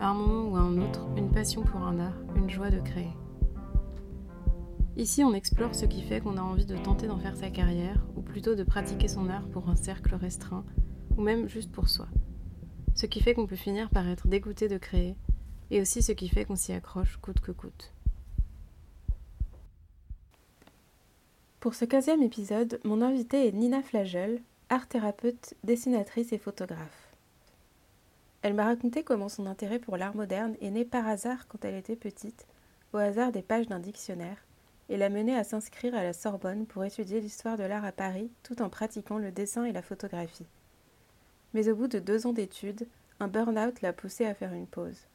À un moment ou à un autre, une passion pour un art, une joie de créer. Ici, on explore ce qui fait qu'on a envie de tenter d'en faire sa carrière, ou plutôt de pratiquer son art pour un cercle restreint, ou même juste pour soi. Ce qui fait qu'on peut finir par être dégoûté de créer, et aussi ce qui fait qu'on s'y accroche coûte que coûte. Pour ce 15e épisode, mon invitée est Nina Flagel, art thérapeute, dessinatrice et photographe. Elle m'a raconté comment son intérêt pour l'art moderne est né par hasard quand elle était petite, au hasard des pages d'un dictionnaire, et l'a menée à s'inscrire à la Sorbonne pour étudier l'histoire de l'art à Paris tout en pratiquant le dessin et la photographie. Mais au bout de deux ans d'études, un burn-out l'a poussée à faire une pause.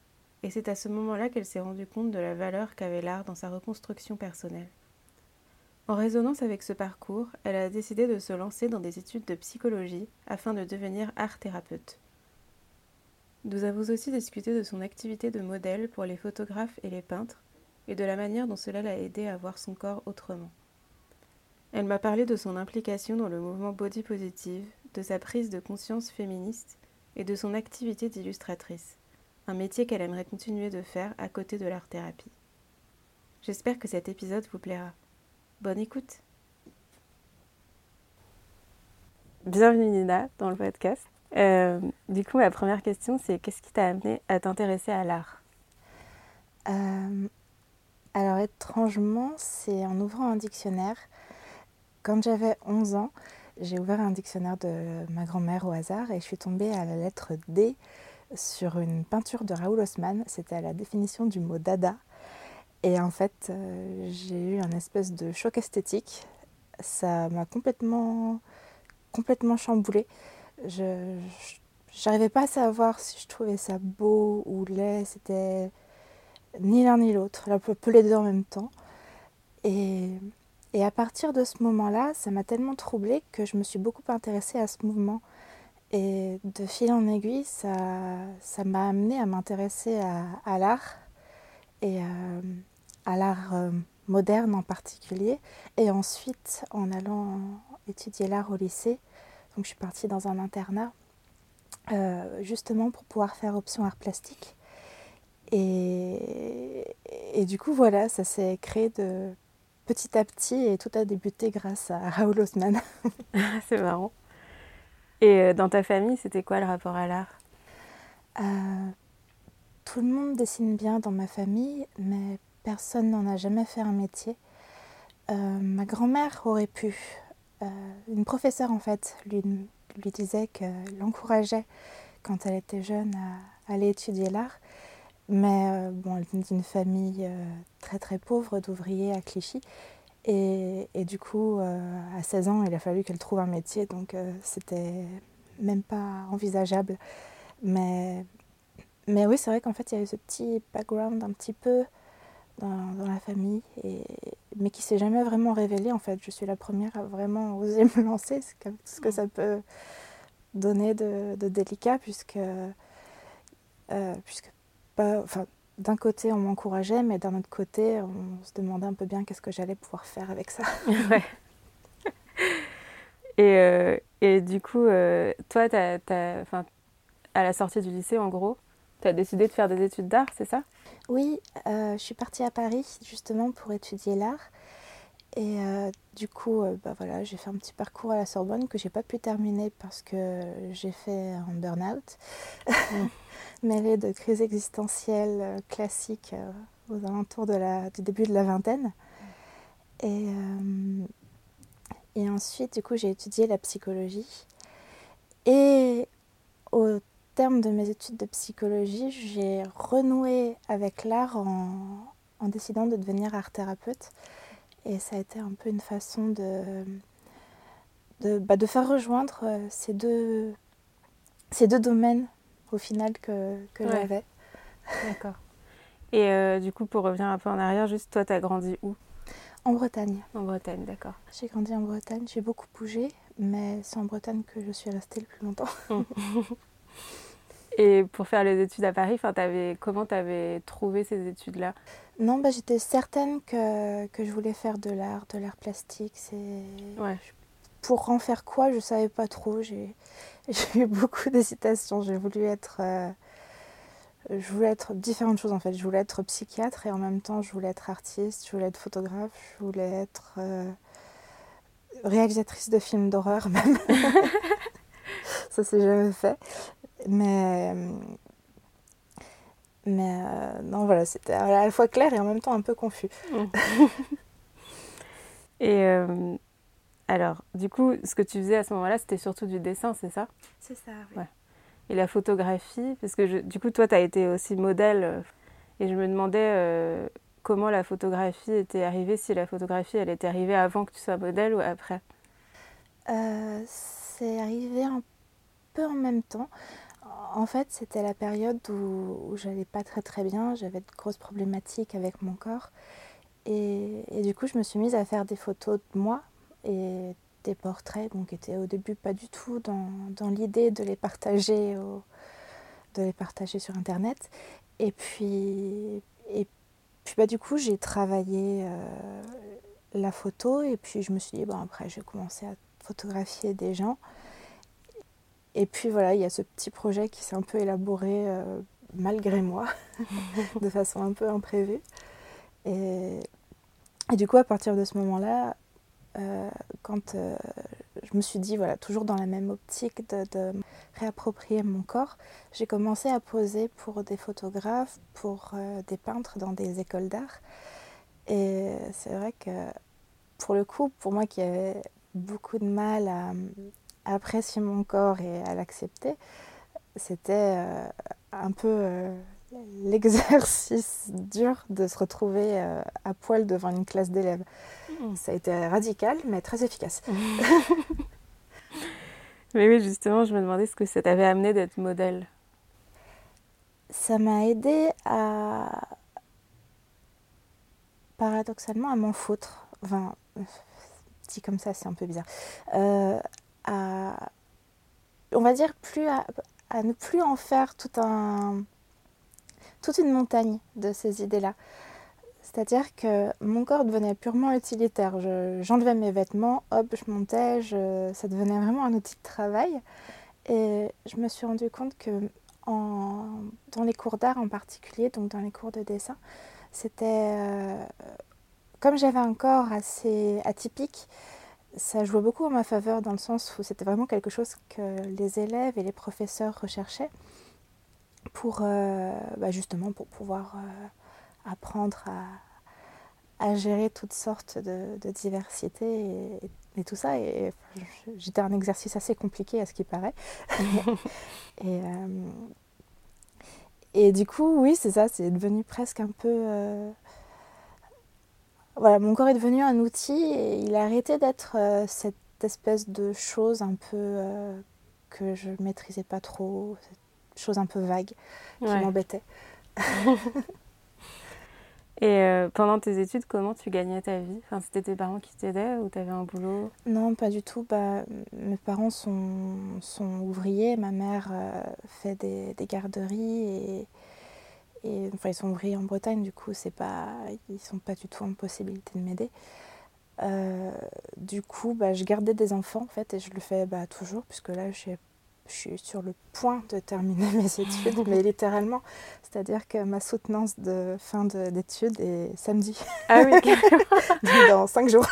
Et c'est à ce moment-là qu'elle s'est rendue compte de la valeur qu'avait l'art dans sa reconstruction personnelle. En résonance avec ce parcours, elle a décidé de se lancer dans des études de psychologie afin de devenir art thérapeute. Nous avons aussi discuté de son activité de modèle pour les photographes et les peintres et de la manière dont cela l'a aidé à voir son corps autrement. Elle m'a parlé de son implication dans le mouvement body positive, de sa prise de conscience féministe et de son activité d'illustratrice, un métier qu'elle aimerait continuer de faire à côté de l'art-thérapie. J'espère que cet épisode vous plaira. Bonne écoute Bienvenue Nina dans le podcast. Euh, du coup, ma première question, c'est qu'est-ce qui t'a amené à t'intéresser à l'art? Euh, alors étrangement, c'est en ouvrant un dictionnaire. Quand j'avais 11 ans, j'ai ouvert un dictionnaire de ma grand-mère au hasard et je suis tombée à la lettre D sur une peinture de Raoul Haussmann. C'était la définition du mot dada. Et en fait, euh, j'ai eu un espèce de choc esthétique. Ça m'a complètement, complètement chamboulée. Je n'arrivais pas à savoir si je trouvais ça beau ou laid. C'était ni l'un ni l'autre, un peu les deux en même temps. Et, et à partir de ce moment-là, ça m'a tellement troublée que je me suis beaucoup intéressée à ce mouvement. Et de fil en aiguille, ça, ça m'a amené à m'intéresser à, l'art et euh, à, l'art euh, moderne en particulier. Et ensuite, en allant étudier l'art au lycée, donc je suis partie dans un internat euh, justement pour pouvoir faire option art plastique. Et, et du coup, voilà, ça s'est créé de petit à petit et tout a débuté grâce à Raoul Haussmann. C'est marrant. Et euh, dans ta famille, c'était quoi le rapport à l'art? Euh, Tout le monde dessine bien dans ma famille, mais personne n'en a jamais fait un métier. Euh, ma grand-mère aurait pu. Une professeure, en fait, lui, disait qu'elle l'encourageait quand elle était jeune à aller étudier l'art. Mais euh, bon, elle vient d'une famille euh, très très pauvre d'ouvriers à Clichy. Et, du coup, euh, à 16 ans, il a fallu qu'elle trouve un métier, donc c'était même pas envisageable. Mais, mais oui, c'est vrai qu'en fait, il y a eu ce petit background un petit peu dans, dans la famille, et, mais qui s'est jamais vraiment révélé. En fait, je suis la première à vraiment oser me lancer, ce que ça peut donner de, de délicat, puisque, puisque enfin, d'un côté on m'encourageait, mais d'un autre côté on se demandait un peu bien qu'est-ce que j'allais pouvoir faire avec ça. ouais. et, euh, et, du coup, euh, toi, à la sortie du lycée, en gros, tu as décidé de faire des études d'art, c'est ça? Oui, euh, je suis partie à Paris justement pour étudier l'art. Et du coup, bah voilà, j'ai fait un petit parcours à la Sorbonne que j'ai pas pu terminer parce que j'ai fait un burn-out. Mm. mêlée de crises existentielles euh, classiques euh, aux alentours de la, du début de la vingtaine. Et, euh, et ensuite, du coup, j'ai étudié la psychologie. Et au terme de mes études de psychologie, j'ai renoué avec l'art en, en, décidant de devenir art thérapeute. Et ça a été un peu une façon de, de, bah, de faire rejoindre ces deux, ces deux domaines au final que, que j'avais. D'accord. Et euh, du coup, pour revenir un peu en arrière, juste toi, tu as grandi où? En Bretagne. En Bretagne, d'accord. J'ai grandi en Bretagne, j'ai beaucoup bougé, mais c'est en Bretagne que je suis restée le plus longtemps. Et pour faire les études à Paris, avais, comment tu avais trouvé ces études-là? Non, bah, j'étais certaine que, que, je voulais faire de l'art, de l'art plastique. Ouais. Pour en faire quoi, je ne savais pas trop. J'ai eu beaucoup d'hésitations. J'ai voulu être... Euh, je voulais être différentes choses en fait. Je voulais être psychiatre et en même temps je voulais être artiste, je voulais être photographe, je voulais être euh, réalisatrice de films d'horreur même. Ça s'est jamais fait. Mais, mais euh, non, voilà, c'était à la fois clair et en même temps un peu confus. et euh, alors, du coup, ce que tu faisais à ce moment-là, c'était surtout du dessin, c'est ça? C'est ça, oui. Et la photographie, parce que du coup, toi, tu as été aussi modèle, euh, et je me demandais comment la photographie était arrivée, si la photographie, elle était arrivée avant que tu sois modèle ou après? C'est arrivé un peu en même temps. En fait, c'était la période où, j'allais pas très très bien, j'avais de grosses problématiques avec mon corps. Et, du coup, je me suis mise à faire des photos de moi et des portraits, donc qui étaient au début pas du tout dans, dans l'idée de les partager de les partager sur internet. Et puis, et puis bah, du coup, j'ai travaillé euh, la photo et puis je me suis dit, bon, après, je vais commencer à photographier des gens. Et puis voilà, il y a ce petit projet qui s'est un peu élaboré euh, malgré moi, de façon un peu imprévue. Et, et, du coup, à partir de ce moment-là, euh, quand euh, je me suis dit, voilà, toujours dans la même optique de, réapproprier mon corps, j'ai commencé à poser pour des photographes, pour des peintres dans des écoles d'art. Et c'est vrai que pour le coup, pour moi qui avais beaucoup de mal à, apprécier mon corps et à l'accepter, c'était euh, un peu euh, l'exercice dur de se retrouver euh, à poil devant une classe d'élèves. Mmh. Ça a été radical, mais très efficace. mais oui, justement, je me demandais ce que ça t'avait amené d'être modèle. Ça m'a aidé à, paradoxalement, à m'en foutre. Enfin, dit comme ça, c'est un peu bizarre on va dire, plus à, ne plus en faire toute une montagne de ces idées-là. C'est-à-dire que mon corps devenait purement utilitaire. J'enlevais mes vêtements, hop, je montais, ça devenait vraiment un outil de travail. Et je me suis rendu compte que dans les cours d'art en particulier, donc dans les cours de dessin, c'était euh, comme j'avais un corps assez atypique, ça jouait beaucoup en ma faveur dans le sens où c'était vraiment quelque chose que les élèves et les professeurs recherchaient pour euh, bah, justement pour pouvoir euh, apprendre à, gérer toutes sortes de, diversités et, tout ça. Et, j'étais un exercice assez compliqué à ce qui paraît. et, euh, et du coup, oui, c'est ça, c'est devenu presque un peu voilà, mon corps est devenu un outil et il a arrêté d'être euh, cette espèce de chose un peu euh, que je maîtrisais pas trop, cette chose un peu vague qui m'embêtait. et euh, pendant tes études, comment tu gagnais ta vie? Enfin, C'était tes parents qui t'aidaient ou tu avais un boulot? Non, pas du tout. Bah, mes parents sont, sont ouvriers, ma mère fait des, des garderies et et enfin, ils sont ouvriers en Bretagne, du coup, c'est pas, ils sont pas du tout en possibilité de m'aider. Euh, du coup, bah, je gardais des enfants en fait, et je le fais bah, toujours, puisque là, je suis, sur le point de terminer mes études, mais littéralement. C'est-à-dire que ma soutenance de fin d'études est samedi. Ah oui, Dans cinq jours.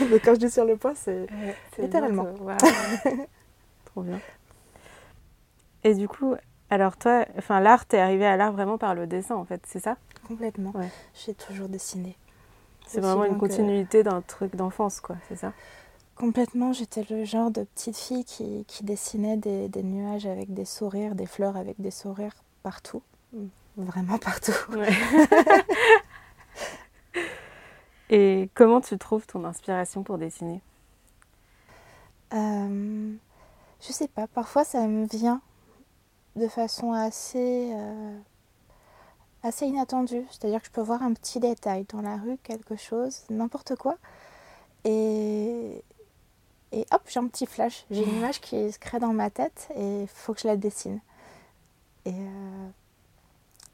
Donc quand je dis sur le point, c'est littéralement. Trop bien. Et du coup, alors toi, enfin l'art, t'es arrivé à l'art vraiment par le dessin en fait, c'est ça? Complètement. J'ai toujours dessiné. C'est vraiment une continuité d'un truc d'enfance, quoi, c'est ça? Complètement, j'étais le genre de petite fille qui, dessinait des, nuages avec des sourires, des fleurs avec des sourires partout. Vraiment partout. Et comment tu trouves ton inspiration pour dessiner? Euh, Je sais pas, parfois ça me vient de façon assez, euh, assez inattendu. C'est-à-dire que je peux voir un petit détail dans la rue, quelque chose, n'importe quoi. Et, et hop, j'ai un petit flash. J'ai une image qui se crée dans ma tête et il faut que je la dessine. Et euh,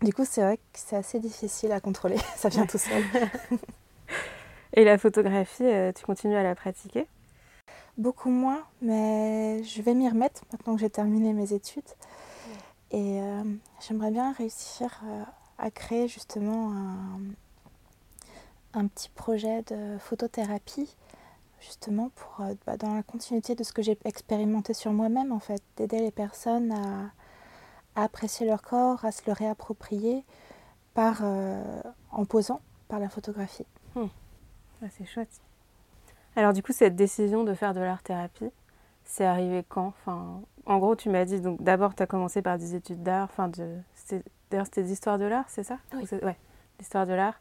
du coup, c'est vrai que c'est assez difficile à contrôler. Ça vient tout seul. et la photographie, euh, tu continues à la pratiquer? Beaucoup moins, mais je vais m'y remettre maintenant que j'ai terminé mes études. Et euh, j'aimerais bien réussir à créer justement un, un, petit projet de photothérapie, justement pour, bah, dans la continuité de ce que j'ai expérimenté sur moi-même, en fait, d'aider les personnes à, apprécier leur corps, à se le réapproprier par, euh, en posant par la photographie. Hmm. Ah, c'est chouette. Alors du coup, cette décision de faire de l'art-thérapie, c'est arrivé quand? Enfin, En gros, tu m'as dit, donc d'abord, tu as commencé par des études d'art, enfin, de, d'ailleurs, c'était d'histoire de l'art, c'est ça? Oui. Ouais, l'histoire de l'art.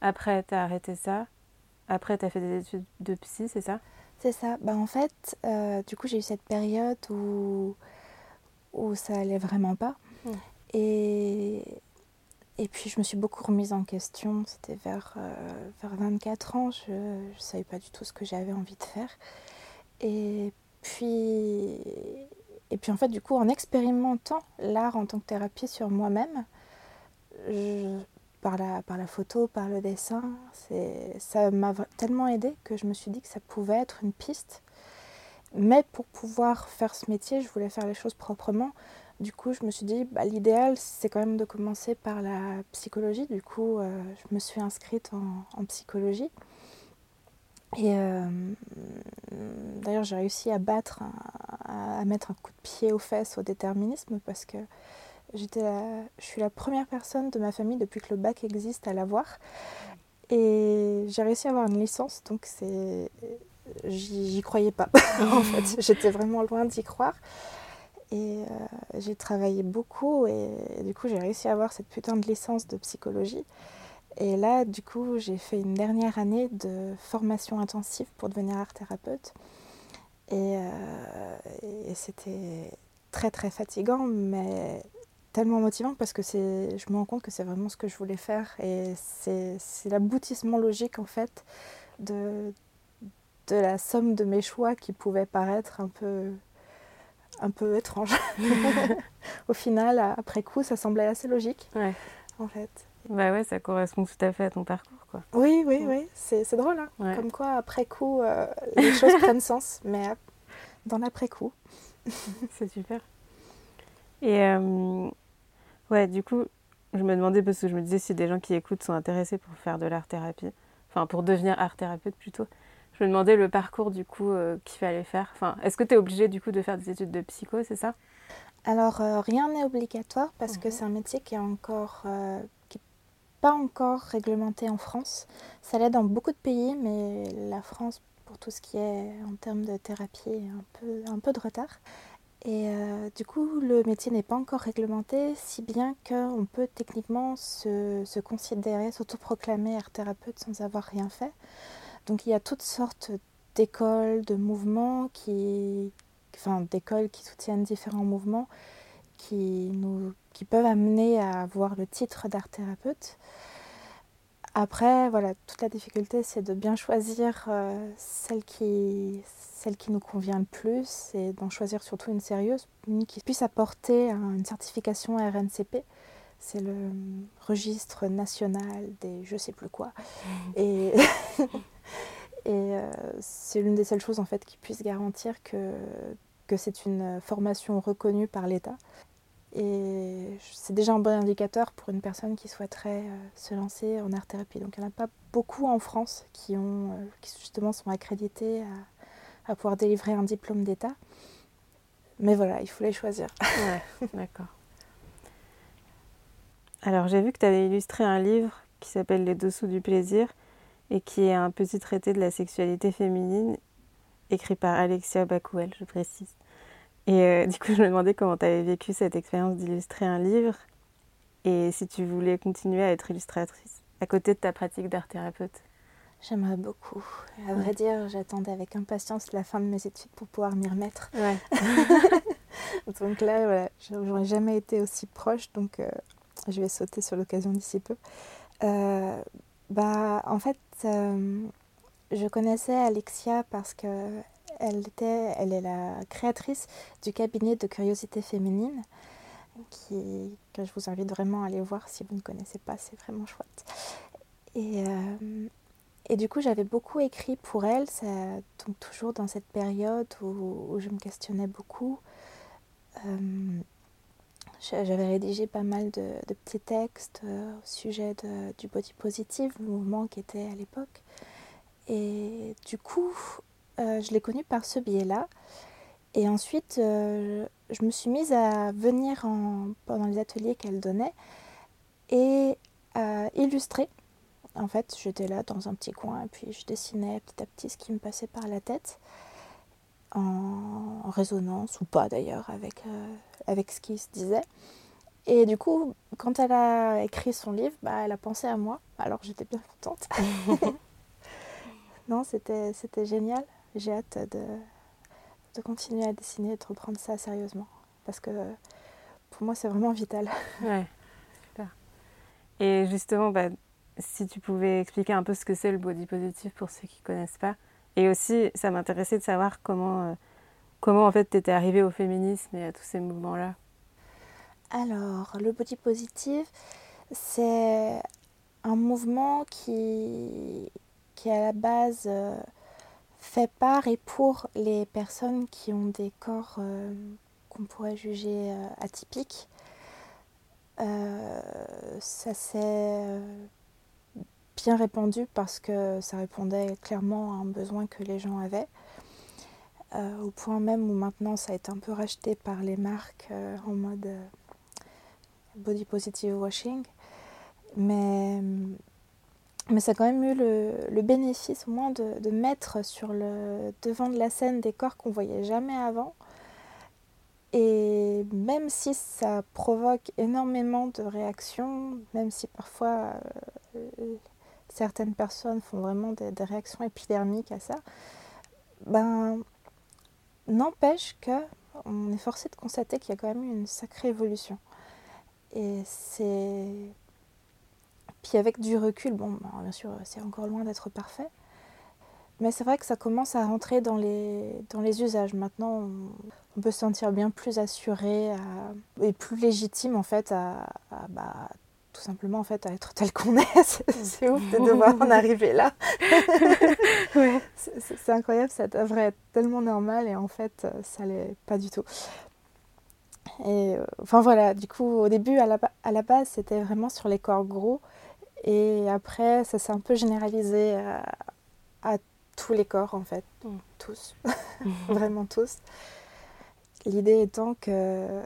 Après, tu as arrêté ça. Après, tu as fait des études de psy, c'est ça? C'est ça. Bah, en fait, euh, du coup, j'ai eu cette période où où ça allait vraiment pas. Mm. Et, et puis je me suis beaucoup remise en question. C'était vers, euh, vers 24 ans. Je ne savais pas du tout ce que j'avais envie de faire. Et puis, et puis en fait, du coup, en expérimentant l'art en tant que thérapie sur moi-même, par la, par la photo, par le dessin, ça m'a tellement aidé que je me suis dit que ça pouvait être une piste mais pour pouvoir faire ce métier, je voulais faire les choses proprement. Du coup, je me suis dit, bah, l'idéal, c'est quand même de commencer par la psychologie. Du coup, euh, je me suis inscrite en, psychologie. Et euh, d'ailleurs, j'ai réussi à battre, à, mettre un coup de pied aux fesses au déterminisme parce que je suis la première personne de ma famille depuis que le bac existe à l'avoir. Et j'ai réussi à avoir une licence, donc c'est j'y croyais pas. en fait, j'étais vraiment loin d'y croire. Et euh, j'ai travaillé beaucoup et, du coup j'ai réussi à avoir cette putain de licence de psychologie. Et là, du coup, j'ai fait une dernière année de formation intensive pour devenir art thérapeute. Et, euh, et c'était très très fatigant, mais tellement motivant parce que je me rends compte que c'est vraiment ce que je voulais faire. Et c'est l'aboutissement logique en fait de, de la somme de mes choix qui pouvaient paraître un peu, un peu étranges. Au final, après coup, ça semblait assez logique. Ouais. En fait. Bah ouais, ça correspond tout à fait à ton parcours, quoi. Oui, oui, oui. C'est drôle, hein Comme quoi, après coup, euh, les choses prennent sens. Mais euh, dans l'après-coup. C'est super. Et euh, ouais, du coup, je me demandais, parce que je me disais si des gens qui écoutent sont intéressés pour faire de l'art-thérapie, enfin pour devenir art-thérapeute plutôt, je me demandais le parcours du coup qu'il fallait faire. Enfin, est-ce que tu es obligé du coup de faire des études de psycho, c'est ça? Alors euh, rien n'est obligatoire parce que c'est un métier qui est encore euh, pas encore réglementé en France. Ça l'est dans beaucoup de pays, mais la France, pour tout ce qui est en termes de thérapie, est un peu, un peu de retard. Et du coup, le métier n'est pas encore réglementé, si bien qu'on peut techniquement se, se considérer, s'autoproclamer art thérapeute sans avoir rien fait. Donc il y a toutes sortes d'écoles, de mouvements qui, enfin d'écoles qui soutiennent différents mouvements qui nous, qui peuvent amener à avoir le titre d'art thérapeute. Après, voilà, toute la difficulté, c'est de bien choisir euh, celle, qui, celle qui nous convient le plus et d'en choisir surtout une sérieuse, une qui puisse apporter une certification RNCP. C'est le registre national des je sais plus quoi. Mmh. Et Et euh, c'est l'une des seules choses en fait qui puisse garantir que, que c'est une formation reconnue par l'État. Et c'est déjà un bon indicateur pour une personne qui souhaiterait euh, se lancer en art-thérapie. Donc il n'y en a pas beaucoup en France qui, ont, euh, justement sont accrédités à, pouvoir délivrer un diplôme d'État. Mais voilà, il faut les choisir. D'accord. Alors j'ai vu que tu avais illustré un livre qui s'appelle Les dessous du plaisir et qui est un petit traité de la sexualité féminine écrit par Alexia Bakouel, je précise. Et euh, du coup, je me demandais comment tu avais vécu cette expérience d'illustrer un livre et si tu voulais continuer à être illustratrice à côté de ta pratique d'art thérapeute. J'aimerais beaucoup. À vrai dire, j'attendais avec impatience la fin de mes études pour pouvoir m'y remettre. Ouais. donc là, voilà, j'aurais jamais été aussi proche. Donc, euh, je vais sauter sur l'occasion d'ici peu. bah, en fait, je connaissais Alexia parce que elle, était, elle est la créatrice du cabinet de curiosité féminine, qui, que je vous invite vraiment à aller voir si vous ne connaissez pas, c'est vraiment chouette. Et, euh, et du coup, j'avais beaucoup écrit pour elle, donc toujours dans cette période où, je me questionnais beaucoup. Euh, j'avais rédigé pas mal de, petits textes euh, au sujet de, du body positive, le mouvement qui était à l'époque. Et du coup, euh, je l'ai connue par ce biais-là. Et ensuite, euh, je me suis mise à venir pendant les ateliers qu'elle donnait et à illustrer. En fait, j'étais là dans un petit coin et puis je dessinais petit à petit ce qui me passait par la tête, en, résonance ou pas d'ailleurs avec, euh, avec ce qui se disait. Et du coup, quand elle a écrit son livre, bah, elle a pensé à moi, alors j'étais bien contente. non, c'était génial j'ai hâte de, de, continuer à dessiner et de reprendre ça sérieusement. Parce que pour moi, c'est vraiment vital. Ouais, super. Et justement, bah, si tu pouvais expliquer un peu ce que c'est le body positive pour ceux qui ne connaissent pas. Et aussi, ça m'intéressait de savoir comment, euh, comment en fait tu étais arrivée au féminisme et à tous ces mouvements-là. Alors, le body positive, c'est un mouvement qui, qui à la base euh, fait par et pour les personnes qui ont des corps euh, qu'on pourrait juger euh, atypiques. Euh, ça s'est bien répandu parce que ça répondait clairement à un besoin que les gens avaient. au point même où maintenant ça a été un peu racheté par les marques en mode body positive washing. Mais mais ça a quand même eu le, bénéfice au moins de, mettre sur le devant de la scène des corps qu'on voyait jamais avant. Et même si ça provoque énormément de réactions, même si parfois euh, certaines personnes font vraiment des, réactions épidermiques à ça, ben n'empêche que on est forcé de constater qu'il y a quand même eu une sacrée évolution. Et c'est puis avec du recul, bon, bah, bien sûr, c'est encore loin d'être parfait. Mais c'est vrai que ça commence à rentrer dans les, dans les usages. Maintenant, on, peut se sentir bien plus assuré et plus légitime en fait à, bah, tout simplement en fait à être tel qu'on est. c'est ouf de devoir en arriver là. C'est incroyable, ça devrait être tellement normal et en fait ça l'est pas du tout. Et euh, enfin voilà, du coup au début à la, à la base c'était vraiment sur les corps gros et après, ça s'est un peu généralisé à, tous les corps, en fait, mm. tous, vraiment tous. L'idée étant que,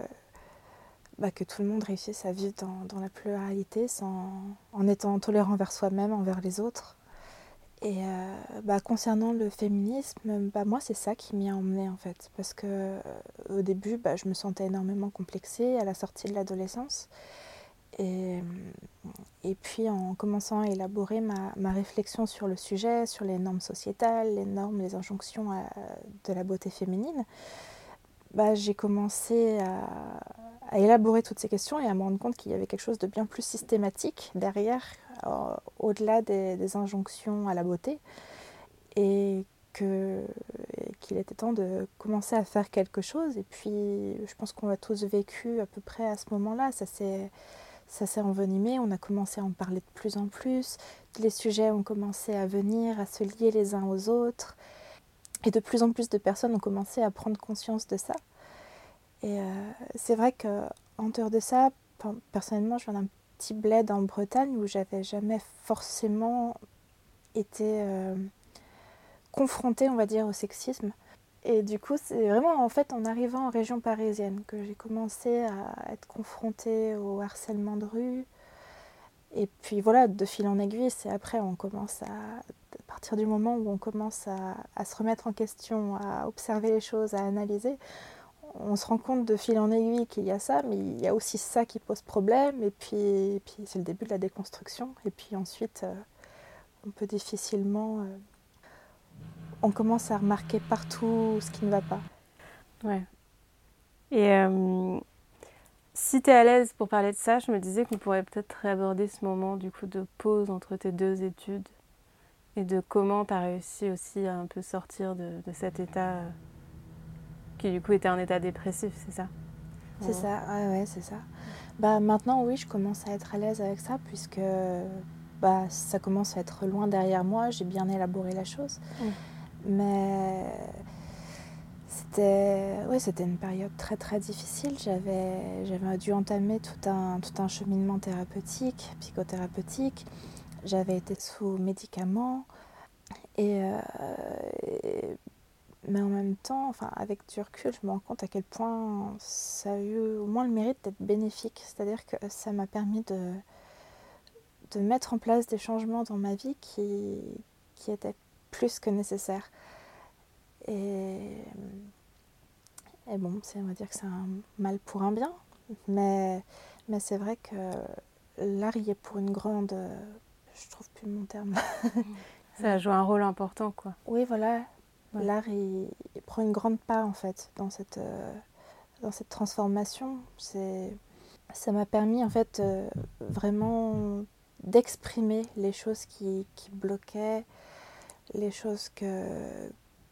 bah, que tout le monde réussisse à vivre dans, dans la pluralité sans, en étant tolérant envers soi-même, envers les autres. Et euh, bah, concernant le féminisme, bah, moi c'est ça qui m'y a emmené en fait. Parce que euh, au début, bah, je me sentais énormément complexée à la sortie de l'adolescence. Et, et, puis en commençant à élaborer ma, ma, réflexion sur le sujet, sur les normes sociétales, les normes, les injonctions de la beauté féminine, bah, j'ai commencé à, à, élaborer toutes ces questions et à me rendre compte qu'il y avait quelque chose de bien plus systématique derrière, euh, au-delà des, des, injonctions à la beauté, et qu'il était temps de commencer à faire quelque chose. Et puis je pense qu'on a tous vécu à peu près à ce moment-là, ça s'est ça s'est envenimé, on a commencé à en parler de plus en plus, les sujets ont commencé à venir, à se lier les uns aux autres, et de plus en plus de personnes ont commencé à prendre conscience de ça. Et euh, c'est vrai que en dehors de ça, personnellement, je viens d'un petit bled en Bretagne où j'avais jamais forcément été euh, confrontée, on va dire, au sexisme. Et du coup, c'est vraiment en fait en arrivant en région parisienne que j'ai commencé à être confrontée au harcèlement de rue. Et puis voilà, de fil en aiguille, c'est après on commence à, à partir du moment où on commence à, se remettre en question, à observer les choses, à analyser, on se rend compte de fil en aiguille qu'il y a ça, mais il y a aussi ça qui pose problème. Et puis, puis c'est le début de la déconstruction. Et puis ensuite, euh, on peut difficilement euh, on commence à remarquer partout ce qui ne va pas. Ouais. Et euh, si tu es à l'aise pour parler de ça, je me disais qu'on pourrait peut-être réaborder ce moment du coup de pause entre tes deux études et de comment tu as réussi aussi à un peu sortir de, cet état euh, qui du coup était un état dépressif, c'est ça? C'est ça, ouais, ouais c'est ça. Bah maintenant oui, je commence à être à l'aise avec ça puisque bah, ça commence à être loin derrière moi, j'ai bien élaboré la chose. Mais c'était une période très très difficile. J'avais j'avais dû entamer tout un tout un cheminement thérapeutique, psychothérapeutique. J'avais été sous médicaments et, euh, mais en même temps, enfin avec du recul, je me rends compte à quel point ça a eu au moins le mérite d'être bénéfique. C'est-à-dire que ça m'a permis de de mettre en place des changements dans ma vie qui qui étaient plus que nécessaires. Et et bon, on va dire que c'est un mal pour un bien, mais, mais c'est vrai que l'art y est pour une grande. Je trouve plus mon terme. Ça joue un rôle important, quoi. Oui, voilà. L'art, il, prend une grande part, en fait, dans cette, dans cette transformation. Ça m'a permis, en fait, euh, vraiment d'exprimer les choses qui, qui, bloquaient, les choses que,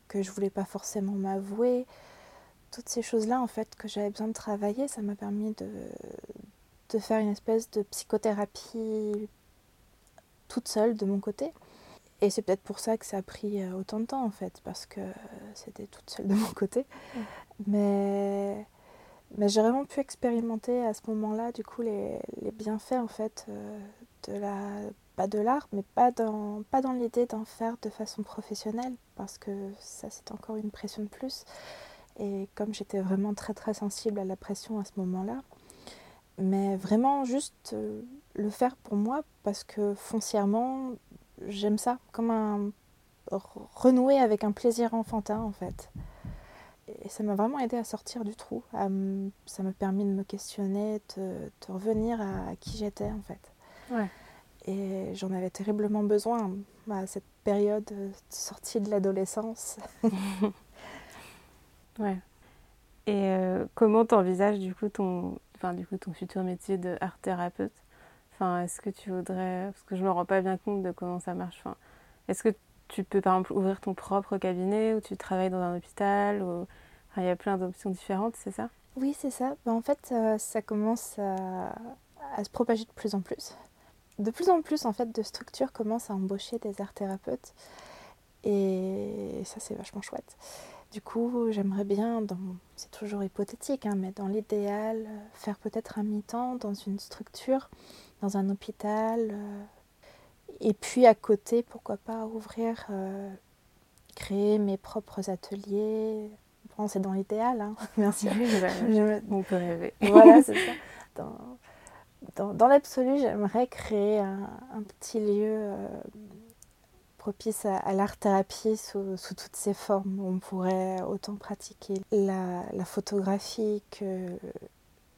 que je voulais pas forcément m'avouer, toutes ces choses-là, en fait, que j'avais besoin de travailler, ça m'a permis de, de faire une espèce de psychothérapie toute seule de mon côté. Et c'est peut-être pour ça que ça a pris euh, autant de temps, en fait, parce que c'était toute seule de mon côté. Mais, mais j'ai vraiment pu expérimenter à ce moment-là, du coup, les, les bienfaits, en fait, euh, de la pas de l'art, mais pas dans, pas dans l'idée d'en faire de façon professionnelle, parce que ça, c'est encore une pression de plus. Et comme j'étais vraiment très très sensible à la pression à ce moment-là, mais vraiment juste euh, le faire pour moi parce que foncièrement j'aime ça, comme un renouer avec un plaisir enfantin en fait. Et ça m'a vraiment aidé à sortir du trou. ça m'a permis de me questionner, de, revenir à, qui j'étais en fait. Et j'en avais terriblement besoin à cette période de sortie de l'adolescence. Ouais. Et euh, comment tu envisages du coup ton, enfin, du coup, ton futur métier de art thérapeute? Enfin, Est-ce que tu voudrais, parce que je me rends pas bien compte de comment ça marche, enfin, est-ce que tu peux par exemple ouvrir ton propre cabinet ou tu travailles dans un hôpital ou... il y a plein d'options différentes, c'est ça? Oui, c'est ça. Ben, en fait, euh, ça commence à, à, se propager de plus en plus. De plus en plus, en fait, de structures commencent à embaucher des art thérapeutes. Et ça, c'est vachement chouette. Du coup, j'aimerais bien, c'est toujours hypothétique, hein, mais dans l'idéal, faire peut-être un mi-temps dans une structure, dans un hôpital. Euh, et puis à côté, pourquoi pas ouvrir, euh, créer mes propres ateliers. Bon, c'est dans l'idéal, hein, bien sûr. On peut rêver. Voilà, c'est ça. Dans, dans, dans l'absolu, j'aimerais créer un, un, petit lieu. Euh, propice à, l'art-thérapie sous, toutes ses formes. On pourrait autant pratiquer la, photographie que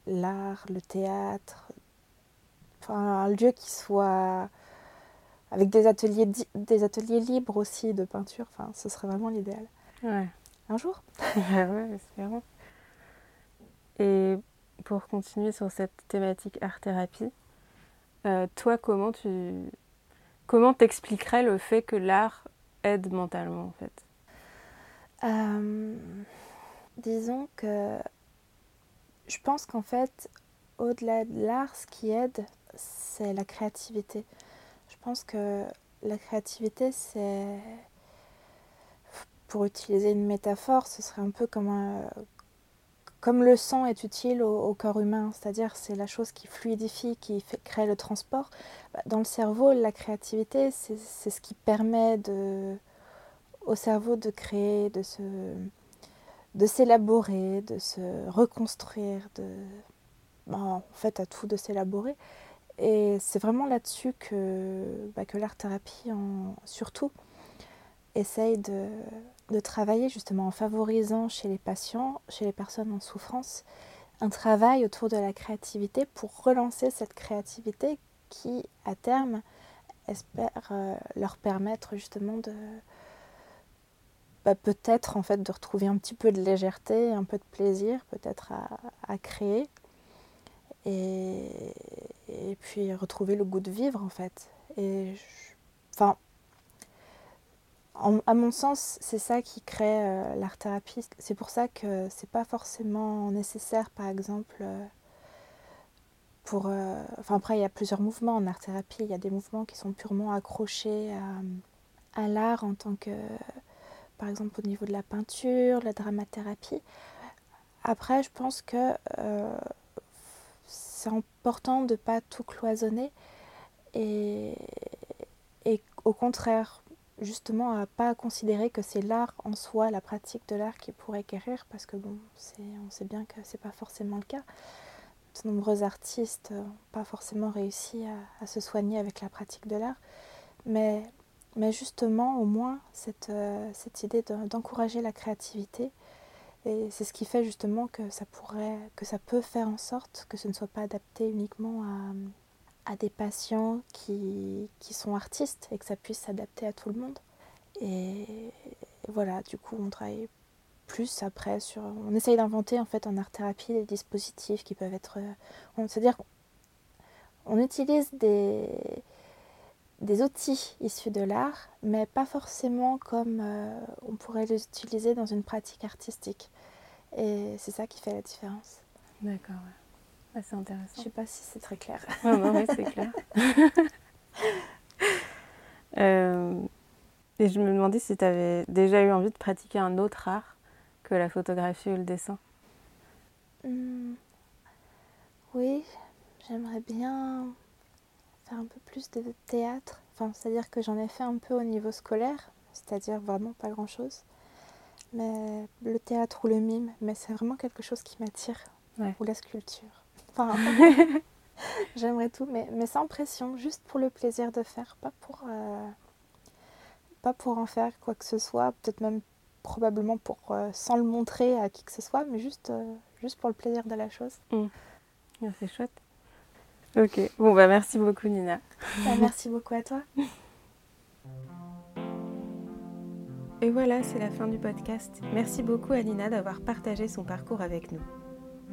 l'art, le théâtre. Enfin, un lieu qui soit avec des ateliers, des ateliers libres aussi de peinture. Enfin, ce serait vraiment l'idéal. Ouais. Un jour Ouais, espérons. Et pour continuer sur cette thématique art-thérapie, euh, toi, comment tu, Comment t'expliquerais le fait que l'art aide mentalement en fait? Euh, Disons que je pense qu'en fait, au-delà de l'art, ce qui aide, c'est la créativité. Je pense que la créativité, c'est, pour utiliser une métaphore, ce serait un peu comme un, comme le sang est utile au, corps humain, c'est-à-dire c'est la chose qui fluidifie, qui crée le transport, bah, dans le cerveau, la créativité, c'est ce qui permet au cerveau de créer, de de s'élaborer, de se reconstruire, de bah, en fait à tout de s'élaborer. Et c'est vraiment là-dessus que, bah, que l'art-thérapie, surtout, essaye de, de travailler justement en favorisant chez les patients, chez les personnes en souffrance, un travail autour de la créativité pour relancer cette créativité qui, à terme, espère euh, leur permettre justement de bah, peut-être en fait de retrouver un petit peu de légèreté, un peu de plaisir peut-être à, créer et, puis retrouver le goût de vivre en fait. Et enfin, à mon sens, c'est ça qui crée euh, l'art-thérapie. C'est pour ça que c'est pas forcément nécessaire, par exemple, euh, pour. Euh, enfin, après, il y a plusieurs mouvements en art-thérapie. Il y a des mouvements qui sont purement accrochés à, l'art en tant que. Par exemple, au niveau de la peinture, la dramathérapie. Après, je pense que c'est important de pas tout cloisonner et, et au contraire, justement à pas considérer que c'est l'art en soi, la pratique de l'art qui pourrait guérir, parce que bon, on sait bien que c'est pas forcément le cas. De nombreux artistes n'ont pas forcément réussi à, se soigner avec la pratique de l'art, mais, mais justement, au moins, cette, euh, cette idée d'encourager la créativité, et c'est ce qui fait justement que ça pourrait, que ça peut faire en sorte que ce ne soit pas adapté uniquement à à des patients qui, qui, sont artistes et que ça puisse s'adapter à tout le monde. Et voilà, du coup, on travaille plus après sur. On essaye d'inventer en fait en art thérapie des dispositifs qui peuvent être. C'est-à-dire qu'on utilise des, des outils issus de l'art, mais pas forcément comme euh, on pourrait les utiliser dans une pratique artistique. Et c'est ça qui fait la différence. D'accord. Ah, c'est intéressant. Je sais pas si c'est très clair. Oui, c'est clair. Euh, et je me demandais si tu avais déjà eu envie de pratiquer un autre art que la photographie ou le dessin. Hmm. Oui, j'aimerais bien faire un peu plus de théâtre. Enfin, c'est-à-dire que j'en ai fait un peu au niveau scolaire, c'est-à-dire vraiment pas grand-chose. Mais le théâtre ou le mime, mais c'est vraiment quelque chose qui m'attire. Ou la sculpture. Enfin, j'aimerais tout, mais, mais sans pression, juste pour le plaisir de faire, pas pour, euh, pas pour en faire quoi que ce soit, peut-être même probablement pour euh, sans le montrer à qui que ce soit, mais juste, euh, juste pour le plaisir de la chose. Mmh. Ah, c'est chouette. Ok, bon bah merci beaucoup Nina. Bah, merci beaucoup à toi. Et voilà, c'est la fin du podcast. Merci beaucoup à Nina d'avoir partagé son parcours avec nous.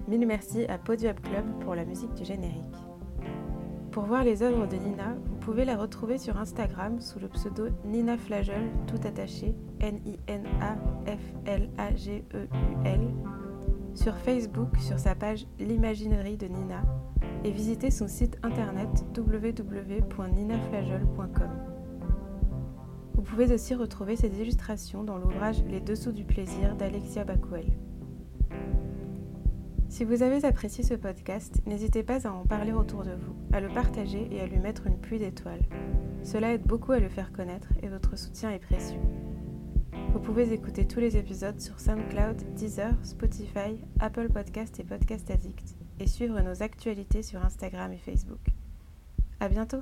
Mille merci à Podium Club pour la musique du générique. Pour voir les œuvres de Nina, vous pouvez la retrouver sur Instagram sous le pseudo Nina Flagel, tout attaché, N-I-N-A-F-L-A-G-E-U-L, sur Facebook sur sa page L'imaginerie de Nina et visiter son site internet www.ninaflagel.com. Vous pouvez aussi retrouver ses illustrations dans l'ouvrage Les Dessous du plaisir d'Alexia Bakuel. Si vous avez apprécié ce podcast, n'hésitez pas à en parler autour de vous, à le partager et à lui mettre une pluie d'étoiles. Cela aide beaucoup à le faire connaître et votre soutien est précieux. Vous pouvez écouter tous les épisodes sur SoundCloud, Deezer, Spotify, Apple Podcast et Podcast Addict et suivre nos actualités sur Instagram et Facebook. À bientôt!